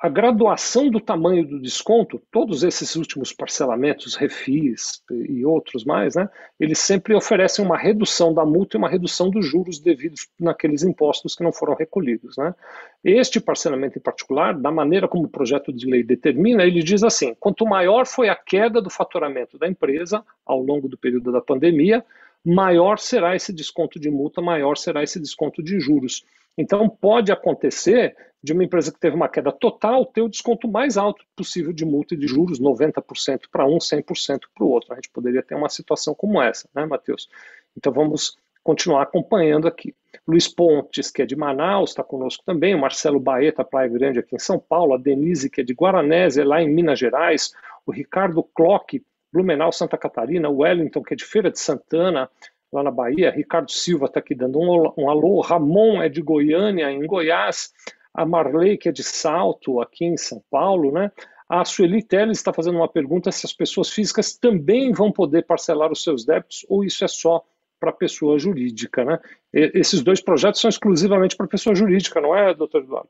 a graduação do tamanho do desconto, todos esses últimos parcelamentos, refis e outros mais, né, eles sempre oferecem uma redução da multa e uma redução dos juros devidos naqueles impostos que não foram recolhidos. Né. Este parcelamento em particular, da maneira como o projeto de lei determina, ele diz assim: quanto maior foi a queda do faturamento da empresa ao longo do período da pandemia, maior será esse desconto de multa, maior será esse desconto de juros. Então, pode acontecer de uma empresa que teve uma queda total ter o desconto mais alto possível de multa e de juros, 90% para um, 100% para o outro. A gente poderia ter uma situação como essa, né, Matheus? Então, vamos continuar acompanhando aqui. Luiz Pontes, que é de Manaus, está conosco também, o Marcelo Baeta, Praia Grande, aqui em São Paulo, a Denise, que é de Guaranésia, lá em Minas Gerais, o Ricardo Clock, Blumenau, Santa Catarina, o Wellington, que é de Feira de Santana, lá na Bahia. Ricardo Silva está aqui dando um, um alô. Ramon é de Goiânia, em Goiás. A Marley, que é de Salto, aqui em São Paulo, né? A Sueli Teles está fazendo uma pergunta se as pessoas físicas também vão poder parcelar os seus débitos ou isso é só para pessoa jurídica, né? E, esses dois projetos são exclusivamente para pessoa jurídica, não é, doutor Eduardo?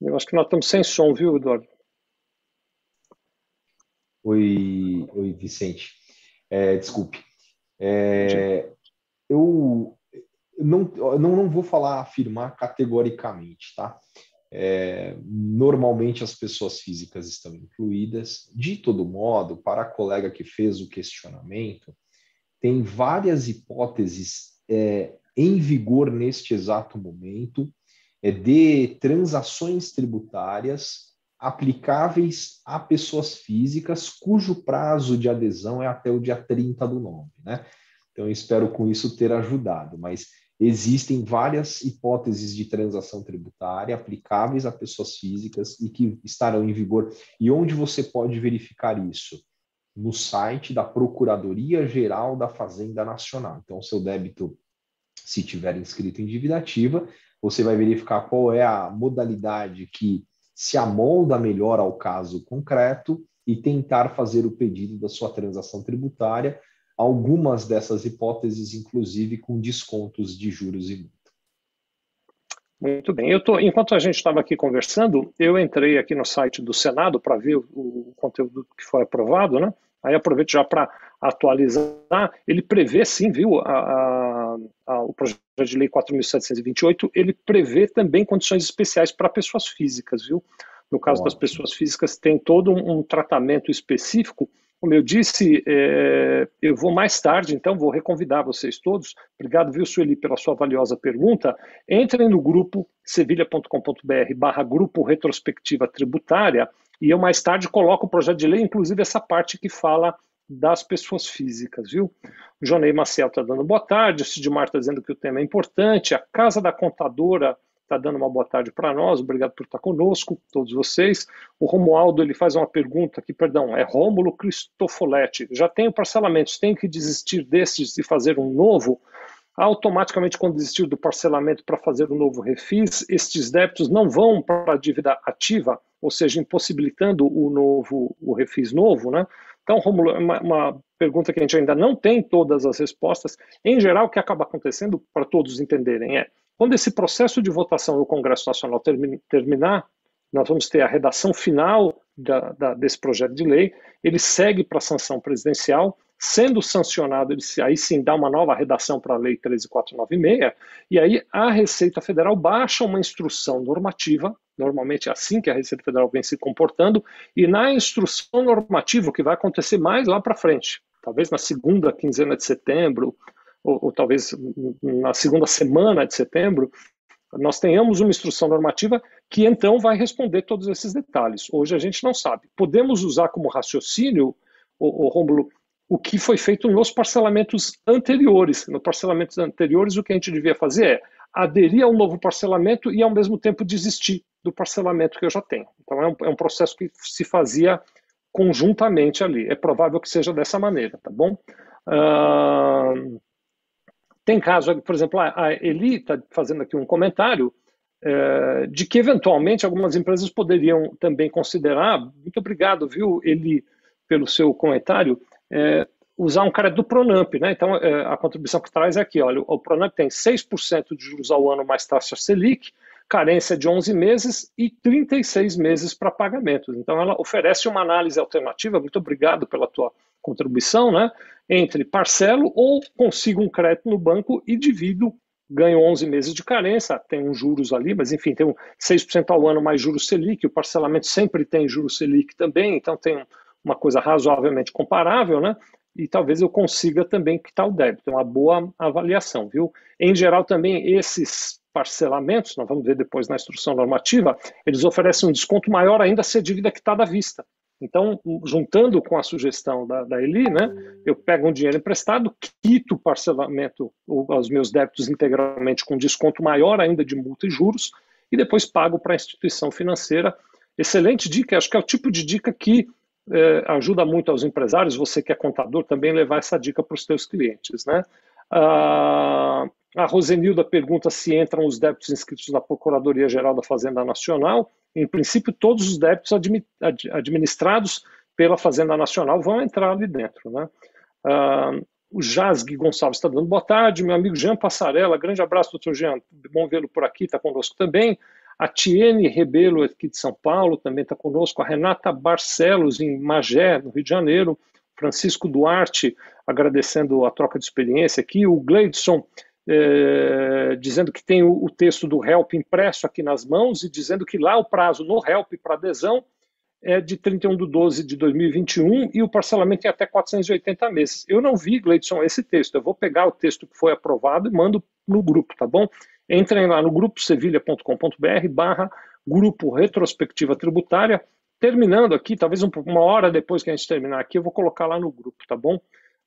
Eu acho que nós estamos sem som, viu, Eduardo? Oi, oi Vicente. É, desculpe. É, eu não, não, vou falar, afirmar categoricamente, tá? É, normalmente as pessoas físicas estão incluídas. De todo modo, para a colega que fez o questionamento, tem várias hipóteses é, em vigor neste exato momento é, de transações tributárias aplicáveis a pessoas físicas cujo prazo de adesão é até o dia 30 do 9, né? Então, espero com isso ter ajudado, mas existem várias hipóteses de transação tributária aplicáveis a pessoas físicas e que estarão em vigor. E onde você pode verificar isso? No site da Procuradoria Geral da Fazenda Nacional. Então, seu débito, se tiver inscrito em dívida ativa, você vai verificar qual é a modalidade que se amolda melhor ao caso concreto e tentar fazer o pedido da sua transação tributária, algumas dessas hipóteses, inclusive, com descontos de juros e multa. Muito bem. Eu tô, enquanto a gente estava aqui conversando, eu entrei aqui no site do Senado para ver o, o, conteúdo que foi aprovado, né? Aí aproveito já para atualizar. Ele prevê, sim, viu, a, a, o projeto de lei 4.728, ele prevê também condições especiais para pessoas físicas, viu? No caso Ótimo. das pessoas físicas, tem todo um, um tratamento específico. Como eu disse, é, eu vou mais tarde, então vou reconvidar vocês todos. Obrigado, viu, Sueli, pela sua valiosa pergunta. Entrem no grupo sevilha.com.br barra grupo retrospectiva tributária e eu mais tarde coloco o projeto de lei, inclusive essa parte que fala das pessoas físicas, viu? O Jonei Maciel está dando boa tarde, o Sidmar está dizendo que o tema é importante, a Casa da Contadora está dando uma boa tarde para nós, obrigado por estar conosco, todos vocês. O Romualdo, ele faz uma pergunta aqui, perdão, é Rômulo Cristofoletti, já tenho parcelamentos, tenho que desistir desses e fazer um novo? Automaticamente, quando desistir do parcelamento para fazer um novo refis, estes débitos não vão para a dívida ativa, ou seja, impossibilitando o novo, o refis novo, né? Então, Romulo, é uma, uma, pergunta que a gente ainda não tem todas as respostas. Em geral, o que acaba acontecendo, para todos entenderem, é quando esse processo de votação no Congresso Nacional terminar, nós vamos ter a redação final da, da, desse projeto de lei, ele segue para a sanção presidencial, sendo sancionado, ele aí sim dá uma nova redação para a Lei 13496, e aí a Receita Federal baixa uma instrução normativa, normalmente é assim que a Receita Federal vem se comportando, e na instrução normativa, o que vai acontecer mais lá para frente, talvez na segunda quinzena de setembro, ou, ou talvez na segunda semana de setembro, nós tenhamos uma instrução normativa que então vai responder todos esses detalhes. Hoje a gente não sabe. Podemos usar como raciocínio, o, o Rômulo, o que foi feito nos parcelamentos anteriores. Nos parcelamentos anteriores, o que a gente devia fazer é aderir ao novo parcelamento e, ao mesmo tempo, desistir do parcelamento que eu já tenho. Então, é um, é um processo que se fazia conjuntamente ali. É provável que seja dessa maneira, tá bom? Uh, tem caso, por exemplo, a Eli está fazendo aqui um comentário é, de que, eventualmente, algumas empresas poderiam também considerar, muito obrigado, viu, Eli, pelo seu comentário, é, usar um crédito do Pronamp, né? Então, é, a contribuição que traz é aqui, olha, o Pronamp tem 6% de juros ao ano mais taxa Selic, carência de 11 meses e 36 meses para pagamentos. Então, ela oferece uma análise alternativa, muito obrigado pela tua contribuição, né? Entre parcelo ou consigo um crédito no banco e divido, ganho 11 meses de carência, tem uns juros ali, mas enfim, tem um 6% ao ano mais juros Selic, o parcelamento sempre tem juros Selic também, então tem uma coisa razoavelmente comparável, né? e talvez eu consiga também quitar o débito. É uma boa avaliação, viu? Em geral, também esses parcelamentos, nós vamos ver depois na instrução normativa, eles oferecem um desconto maior ainda se a dívida quitada à vista. Então, juntando com a sugestão da, da Eli, né, eu pego um dinheiro emprestado, quito o parcelamento, os meus débitos integralmente com desconto maior ainda de multa e juros, e depois pago para a instituição financeira. Excelente dica, acho que é o tipo de dica que é, ajuda muito aos empresários, você que é contador, também levar essa dica para os seus clientes. Né? Ah, a Rosenilda pergunta se entram os débitos inscritos na Procuradoria-Geral da Fazenda Nacional. Em princípio, todos os débitos administrados pela Fazenda Nacional vão entrar ali dentro. Né? Ah, o Jasg Gonçalves está dando boa tarde. Meu amigo Jean Passarella, grande abraço, doutor Jean. Bom vê-lo por aqui, está conosco também. A Tiene Rebelo, aqui de São Paulo, também está conosco. A Renata Barcelos, em Magé, no Rio de Janeiro. Francisco Duarte, agradecendo a troca de experiência aqui. O Gleidson, é, dizendo que tem o, o, texto do HELP impresso aqui nas mãos e dizendo que lá o prazo no HELP para adesão é de 31 de 12 de 2021 e o parcelamento é até 480 meses. Eu não vi, Gleidson, esse texto. Eu vou pegar o texto que foi aprovado e mando no grupo, tá bom? Entrem lá no grupo sevilha.com.br barra grupo retrospectiva tributária. Terminando aqui, talvez uma hora depois que a gente terminar aqui, eu vou colocar lá no grupo, tá bom?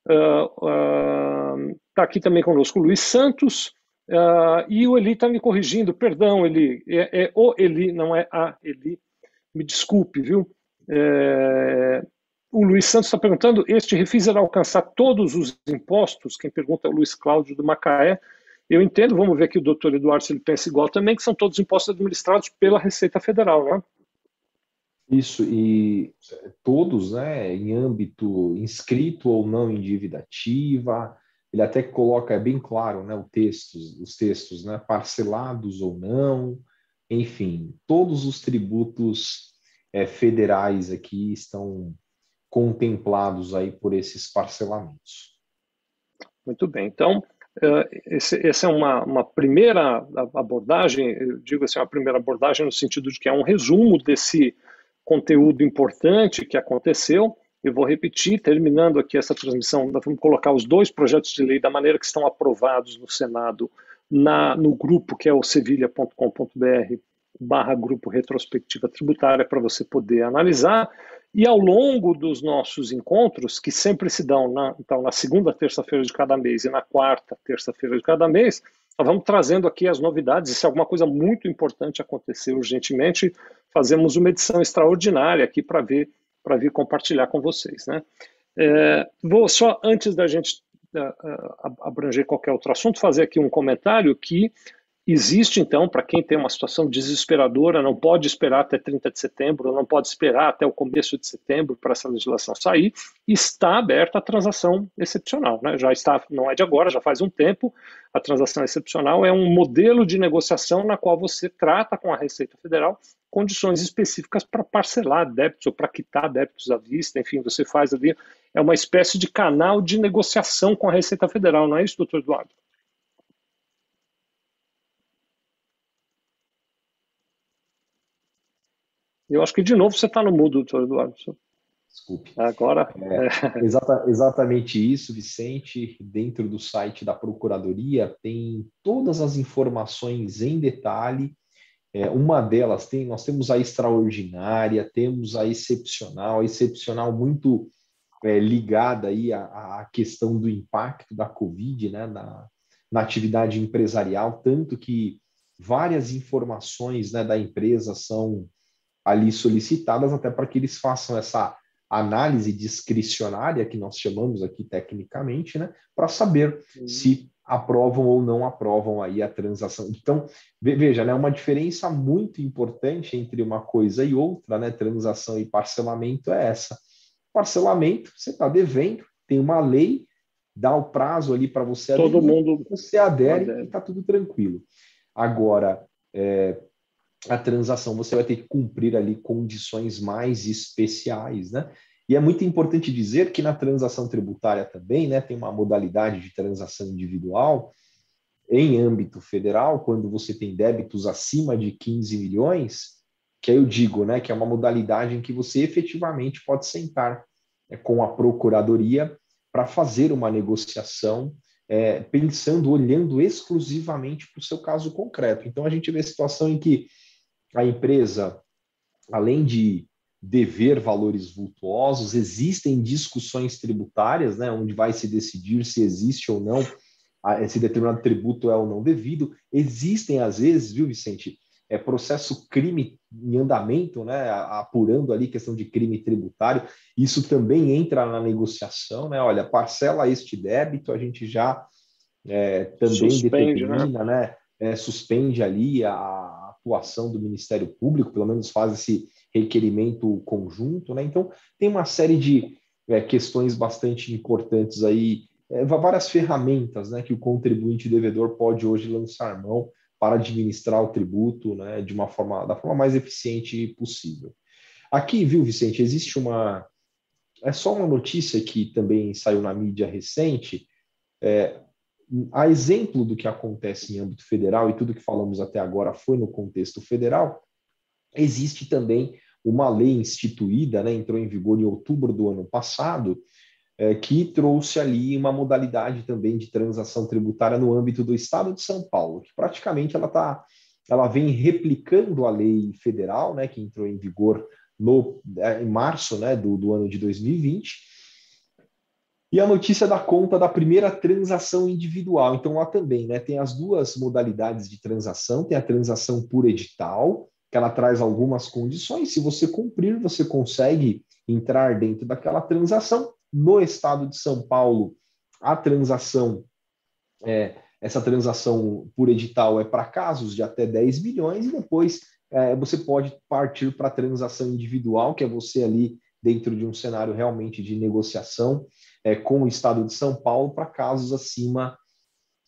Está uh, uh, aqui também conosco o Luiz Santos uh, e o Eli está me corrigindo, perdão, Eli, é, é, o Eli, não é a Eli, me desculpe, viu? É, o Luiz Santos está perguntando: este refis irá alcançar todos os impostos? Quem pergunta é o Luiz Cláudio do Macaé. Eu entendo, vamos ver que o doutor Eduardo se ele pensa igual também, que são todos impostos administrados pela Receita Federal, né? Isso, e todos, né, em âmbito inscrito ou não em dívida ativa, ele até coloca é bem claro, né, o texto, os textos, né, parcelados ou não, enfim, todos os tributos é, federais aqui estão contemplados aí por esses parcelamentos. Muito bem, então esse, essa é uma, uma primeira abordagem, eu digo assim, uma primeira abordagem no sentido de que é um resumo desse conteúdo importante que aconteceu. Eu vou repetir, terminando aqui essa transmissão, nós vamos colocar os dois projetos de lei da maneira que estão aprovados no Senado na, no grupo que é o sevilha.com.br barra grupo retrospectiva tributária para você poder analisar. E ao longo dos nossos encontros, que sempre se dão na, então, na segunda terça-feira de cada mês e na quarta terça-feira de cada mês, nós vamos trazendo aqui as novidades. E se alguma coisa muito importante acontecer urgentemente, fazemos uma edição extraordinária aqui para ver, para vir compartilhar com vocês. Né? É, vou só, antes da gente uh, abranger qualquer outro assunto, fazer aqui um comentário que Existe, então, para quem tem uma situação desesperadora, não pode esperar até 30 de setembro, não pode esperar até o começo de setembro para essa legislação sair, está aberta a transação excepcional. Né? Já está, não é de agora, já faz um tempo. A transação excepcional é um modelo de negociação na qual você trata com a Receita Federal condições específicas para parcelar débitos ou para quitar débitos à vista, enfim, você faz ali, é uma espécie de canal de negociação com a Receita Federal, não é isso, doutor Eduardo? Eu acho que de novo você está no mudo, doutor Eduardo. Desculpe. Agora. É, [laughs] exata, exatamente isso, Vicente. Dentro do site da Procuradoria tem todas as informações em detalhe. É, uma delas tem, nós temos a extraordinária, temos a excepcional, a excepcional muito é, ligada aí à, à, questão do impacto da Covid, né, na, na atividade empresarial, tanto que várias informações né, da empresa são ali solicitadas até para que eles façam essa análise discricionária que nós chamamos aqui tecnicamente, né, para saber se aprovam ou não aprovam aí a transação. Então, veja, né, uma diferença muito importante entre uma coisa e outra, né, transação e parcelamento é essa. Parcelamento, você está devendo, tem uma lei, dá o prazo ali para você Todo aderir, mundo você adere, adere. e está tudo tranquilo. Agora, é, a transação você vai ter que cumprir ali condições mais especiais, né? E é muito importante dizer que na transação tributária também, né, tem uma modalidade de transação individual em âmbito federal, quando você tem débitos acima de 15 milhões, que aí eu digo, né, que é uma modalidade em que você efetivamente pode sentar né, com a procuradoria para fazer uma negociação é, pensando, olhando exclusivamente para o seu caso concreto. Então, a gente vê situação em que a empresa, além de dever valores vultuosos, existem discussões tributárias, né, onde vai se decidir se existe ou não esse determinado tributo é ou não devido. Existem, às vezes, viu, Vicente, é, processo crime em andamento, né, apurando ali questão de crime tributário. Isso também entra na negociação, né? Olha, parcela este débito, a gente já é, também suspende, né? determina, né? né é, suspende ali a atuação do Ministério Público, pelo menos faz esse requerimento conjunto, né? Então tem uma série de é, questões bastante importantes aí, é, várias ferramentas, né, que o contribuinte devedor pode hoje lançar mão para administrar o tributo, né, de uma forma da forma mais eficiente possível. Aqui, viu, Vicente, existe uma é só uma notícia que também saiu na mídia recente. É, a exemplo do que acontece em âmbito federal, e tudo que falamos até agora foi no contexto federal, existe também uma lei instituída, né, entrou em vigor em outubro do ano passado, é, que trouxe ali uma modalidade também de transação tributária no âmbito do Estado de São Paulo, que praticamente ela tá, ela vem replicando a lei federal, né, que entrou em vigor no, é, em março né, do, do ano de 2020, e a notícia dá conta da primeira transação individual. Então, lá também né, tem as duas modalidades de transação: tem a transação por edital, que ela traz algumas condições. Se você cumprir, você consegue entrar dentro daquela transação. No estado de São Paulo, a transação, é, essa transação por edital é para casos de até 10 milhões, e depois é, você pode partir para a transação individual, que é você ali dentro de um cenário realmente de negociação é, com o Estado de São Paulo para casos acima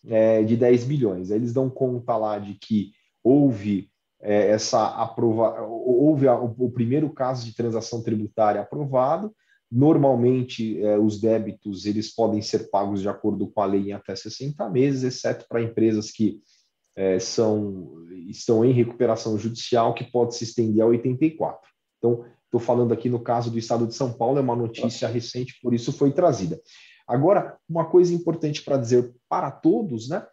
é, de 10 bilhões. Eles dão conta lá de que houve é, essa aprova houve a, o, o, primeiro caso de transação tributária aprovado. Normalmente, é, os débitos eles podem ser pagos de acordo com a lei em até 60 meses, exceto para empresas que é, são, estão em recuperação judicial, que pode se estender a 84. Então, Estou falando aqui no caso do estado de São Paulo, é uma notícia recente, por isso foi trazida. Agora, uma coisa importante para dizer para todos, né,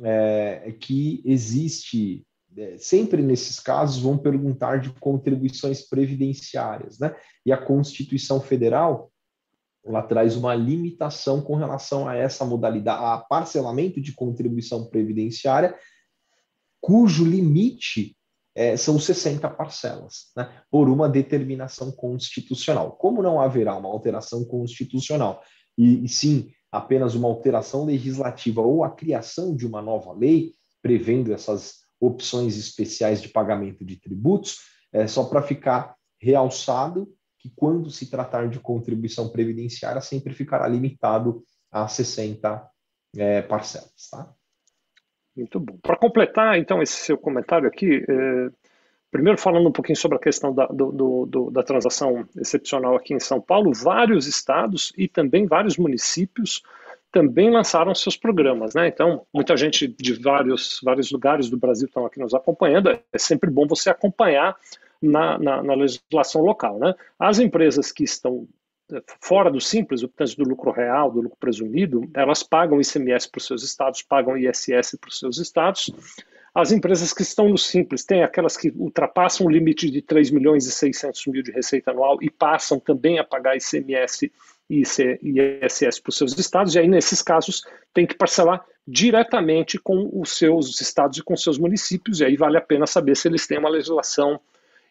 é, é que existe, é, sempre nesses casos, vão perguntar de contribuições previdenciárias, né? E a Constituição Federal, ela traz uma limitação com relação a essa modalidade, a parcelamento de contribuição previdenciária, cujo limite é, são 60 parcelas, né, por uma determinação constitucional. Como não haverá uma alteração constitucional, e, e sim apenas uma alteração legislativa ou a criação de uma nova lei, prevendo essas opções especiais de pagamento de tributos, é só para ficar realçado que quando se tratar de contribuição previdenciária, sempre ficará limitado a 60 é, parcelas. Tá? Muito bom. Para completar, então, esse seu comentário aqui, é, primeiro falando um pouquinho sobre a questão da, do, do, da transação excepcional aqui em São Paulo, vários estados e também vários municípios também lançaram seus programas, né? Então, muita gente de vários, vários lugares do Brasil estão aqui nos acompanhando. É sempre bom você acompanhar na, na, na legislação local, né? As empresas que estão fora do simples, o trânsito do lucro real, do lucro presumido, elas pagam ICMS para os seus estados, pagam ISS para os seus estados. As empresas que estão no simples, tem aquelas que ultrapassam o limite de 3 milhões e 600 mil de receita anual e passam também a pagar ICMS ICS para os seus estados, e aí, nesses casos, tem que parcelar diretamente com os seus estados e com os seus municípios, e aí vale a pena saber se eles têm uma legislação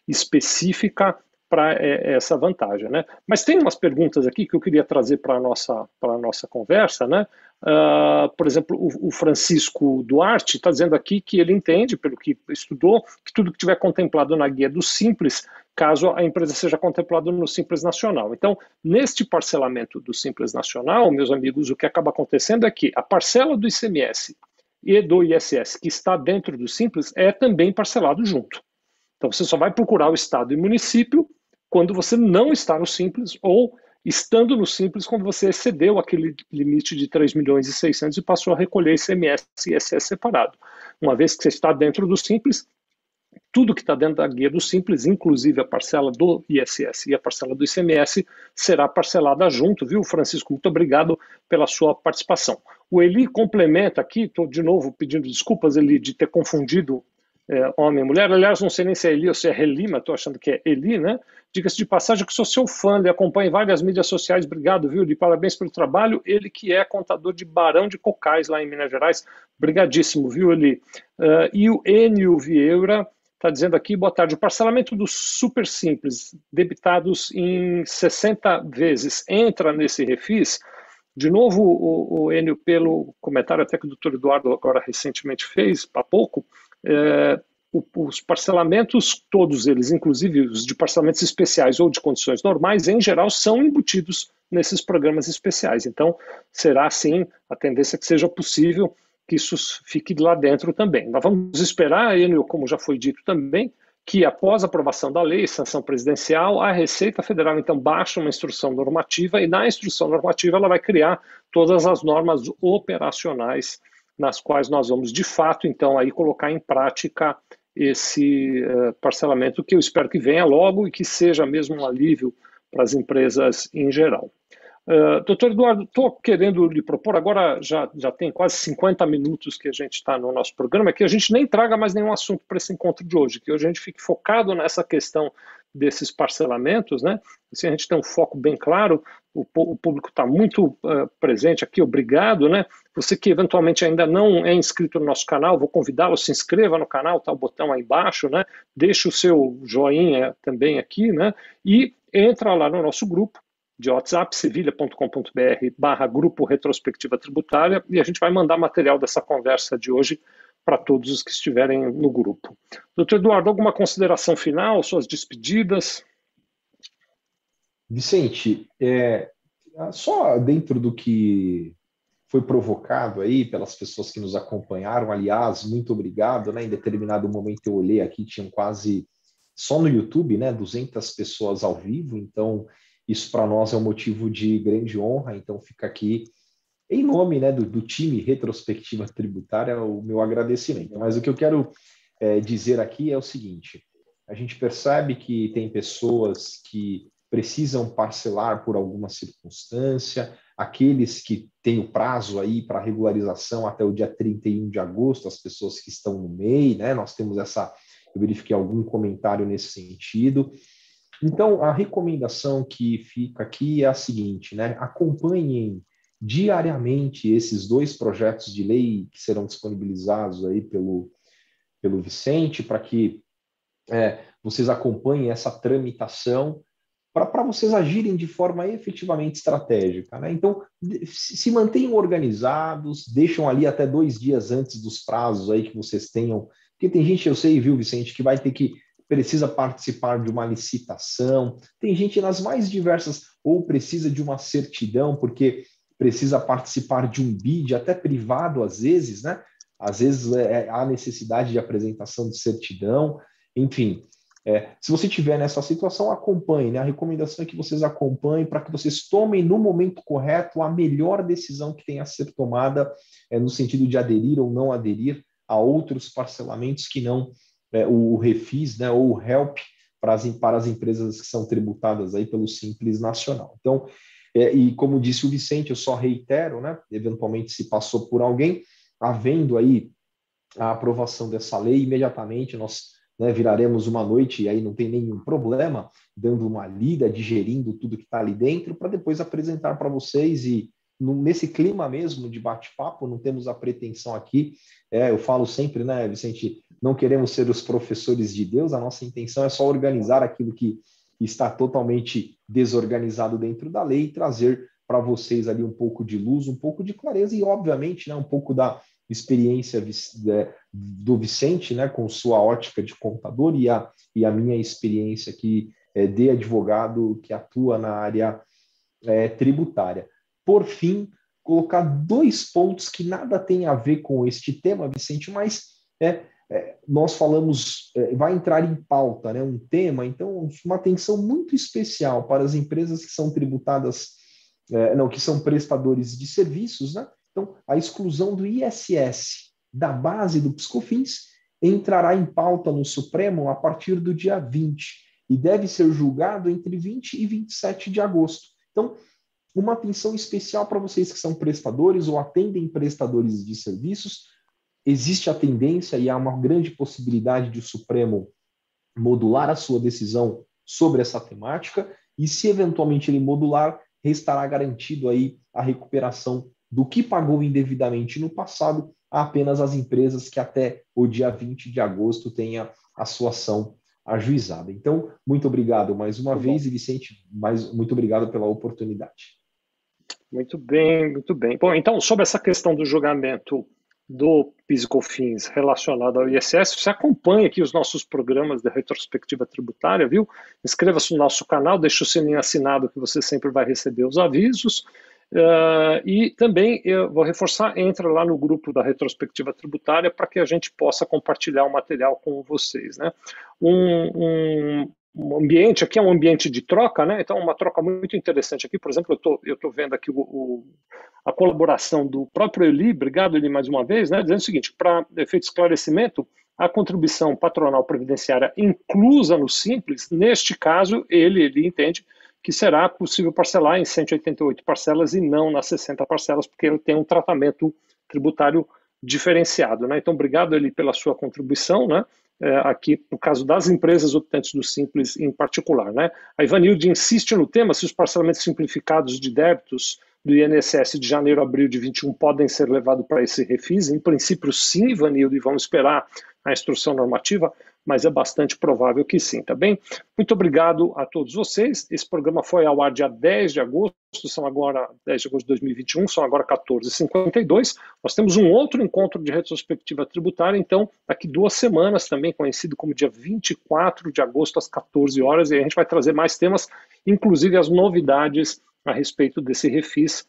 específica para é, essa vantagem. Né? Mas tem umas perguntas aqui que eu queria trazer para a nossa, nossa conversa. Né? Uh, por exemplo, o, o Francisco Duarte está dizendo aqui que ele entende, pelo que estudou, que tudo que tiver contemplado na guia do Simples, caso a empresa seja contemplada no Simples Nacional. Então, neste parcelamento do Simples Nacional, meus amigos, o que acaba acontecendo é que a parcela do ICMS e do ISS que está dentro do Simples é também parcelado junto. Então, você só vai procurar o Estado e município quando você não está no Simples ou estando no Simples quando você excedeu aquele limite de 3 milhões e 600 e passou a recolher ICMS e ISS separado. Uma vez que você está dentro do Simples, tudo que está dentro da guia do Simples, inclusive a parcela do ISS e a parcela do ICMS, será parcelada junto, viu, Francisco? Muito obrigado pela sua participação. O Eli complementa aqui, estou de novo pedindo desculpas, Eli, de ter confundido é, homem e mulher. Aliás, não sei nem se é Eli ou se é Reli, mas estou achando que é Eli, né? Diga-se de passagem que sou seu fã, ele acompanha várias mídias sociais. Obrigado, viu? De parabéns pelo trabalho. Ele que é contador de Barão de Cocais, lá em Minas Gerais. Obrigadíssimo, viu, Eli? Uh, e o Enio Vieira está dizendo aqui, boa tarde, o parcelamento dos super simples, debitados em 60 vezes, entra nesse refis? De novo, o, o Enio, pelo comentário até que o doutor Eduardo agora recentemente fez, há pouco, é, os parcelamentos, todos eles, inclusive os de parcelamentos especiais ou de condições normais, em geral, são embutidos nesses programas especiais. Então, será sim a tendência que seja possível que isso fique lá dentro também. Nós vamos esperar, Enio, como já foi dito também, que após a aprovação da lei, sanção presidencial, a Receita Federal então baixa uma instrução normativa e na instrução normativa ela vai criar todas as normas operacionais nas quais nós vamos de fato então aí colocar em prática esse uh, parcelamento que eu espero que venha logo e que seja mesmo um alívio para as empresas em geral. Uh, doutor Eduardo, estou querendo lhe propor, agora já, já tem quase 50 minutos que a gente está no nosso programa, que a gente nem traga mais nenhum assunto para esse encontro de hoje, que hoje a gente fique focado nessa questão desses parcelamentos, né? Assim a gente tem um foco bem claro, o, o público está muito uh, presente aqui, obrigado, né? Você que eventualmente ainda não é inscrito no nosso canal, vou convidá-lo, se inscreva no canal, tá o botão aí embaixo, né? Deixe o seu joinha também aqui, né? E entra lá no nosso grupo, de WhatsApp, sevilha.com.br barra grupo retrospectiva tributária, e a gente vai mandar material dessa conversa de hoje para todos os que estiverem no grupo. Doutor Eduardo, alguma consideração final, suas despedidas? Vicente, é, só dentro do que foi provocado aí pelas pessoas que nos acompanharam, aliás, muito obrigado, né? Em determinado momento eu olhei aqui, tinham quase, só no YouTube, né, 200 pessoas ao vivo, então isso para nós é um motivo de grande honra, então fica aqui, em nome né, do, do time Retrospectiva Tributária, o meu agradecimento. Mas o que eu quero é, dizer aqui é o seguinte: a gente percebe que tem pessoas que precisam parcelar por alguma circunstância, aqueles que têm o prazo aí para regularização até o dia 31 de agosto, as pessoas que estão no MEI, né? Nós temos essa, eu verifiquei algum comentário nesse sentido. Então, a recomendação que fica aqui é a seguinte, né? Acompanhem diariamente esses dois projetos de lei que serão disponibilizados aí pelo, pelo Vicente, para que é, vocês acompanhem essa tramitação, para vocês agirem de forma efetivamente estratégica. Né? Então, se mantenham organizados, deixam ali até dois dias antes dos prazos aí que vocês tenham, porque tem gente, eu sei, viu, Vicente, que vai ter que precisa participar de uma licitação, tem gente nas mais diversas, ou precisa de uma certidão, porque precisa participar de um bid, até privado às vezes, né? Às vezes é, é há necessidade de apresentação de certidão, enfim. É, se você tiver nessa situação, acompanhe. Né? A recomendação é que vocês acompanhem para que vocês tomem no momento correto a melhor decisão que tenha a ser tomada é, no sentido de aderir ou não aderir a outros parcelamentos que não é, o refis, né, ou o help para as, para as empresas que são tributadas aí pelo Simples Nacional. Então, e como disse o Vicente, eu só reitero, né, eventualmente se passou por alguém, havendo aí a aprovação dessa lei, imediatamente nós né, viraremos uma noite e aí não tem nenhum problema, dando uma lida, digerindo tudo que está ali dentro, para depois apresentar para vocês e nesse clima mesmo de bate-papo, não temos a pretensão aqui, é, eu falo sempre, né, Vicente, não queremos ser os professores de Deus, a nossa intenção é só organizar aquilo que está totalmente desorganizado dentro da lei trazer para vocês ali um pouco de luz, um pouco de clareza e, obviamente, né, um pouco da experiência do Vicente, né, com sua ótica de contador e a, e a minha experiência aqui é, de advogado que atua na área é, tributária. Por fim, colocar dois pontos que nada tem a ver com este tema, Vicente, mas é, é, nós falamos, é, vai entrar em pauta né, um tema, então, uma atenção muito especial para as empresas que são tributadas, é, não, que são prestadores de serviços, né? Então, a exclusão do ISS da base do Piscofins entrará em pauta no Supremo a partir do dia 20 e deve ser julgado entre 20 e 27 de agosto. Então, uma atenção especial para vocês que são prestadores ou atendem prestadores de serviços. Existe a tendência e há uma grande possibilidade de o Supremo modular a sua decisão sobre essa temática, e se eventualmente ele modular, restará garantido aí a recuperação do que pagou indevidamente no passado a apenas as empresas que até o dia 20 de agosto tenha a sua ação ajuizada. Então, muito obrigado mais uma muito vez, bom. e Vicente, mais, muito obrigado pela oportunidade. Muito bem, muito bem. Bom, então, sobre essa questão do julgamento do PIS Cofins relacionado ao ISS, você acompanha aqui os nossos programas de retrospectiva tributária, viu? Inscreva-se no nosso canal, deixe o sininho assinado que você sempre vai receber os avisos. Uh, e também eu vou reforçar, entra lá no grupo da retrospectiva tributária para que a gente possa compartilhar o material com vocês. Né? Um, um, um, ambiente aqui é um ambiente de troca, né? então uma troca muito interessante aqui, por exemplo, eu estou vendo aqui o, o, a colaboração do próprio Eli, obrigado Eli mais uma vez, né? dizendo o seguinte, para efeito de esclarecimento, a contribuição patronal previdenciária inclusa no Simples, neste caso, ele, ele entende que será possível parcelar em 188 parcelas e não nas 60 parcelas, porque ele tem um tratamento tributário diferenciado. Né? Então, obrigado ele pela sua contribuição, né? É, aqui no caso das empresas optantes do Simples em particular. Né? A Ivanilde insiste no tema se os parcelamentos simplificados de débitos do INSS de janeiro a abril de 21 podem ser levados para esse refis. Em princípio, sim, Ivanildo, e vamos esperar a instrução normativa mas é bastante provável que sim, tá bem? Muito obrigado a todos vocês. Esse programa foi ao ar dia 10 de agosto, são agora 10 de agosto de 2021, são agora 14h52. Nós temos um outro encontro de retrospectiva tributária, então, daqui duas semanas, também conhecido como dia 24 de agosto, às 14 horas, e a gente vai trazer mais temas, inclusive as novidades a respeito desse refis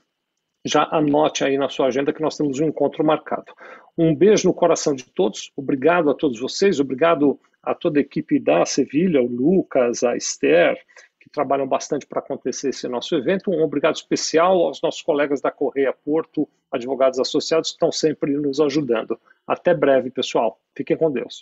já anote aí na sua agenda que nós temos um encontro marcado. Um beijo no coração de todos, obrigado a todos vocês, obrigado a toda a equipe da Sevilha, o Lucas, a Esther, que trabalham bastante para acontecer esse nosso evento. Um obrigado especial aos nossos colegas da Correia Porto, advogados associados, que estão sempre nos ajudando. Até breve, pessoal. Fiquem com Deus.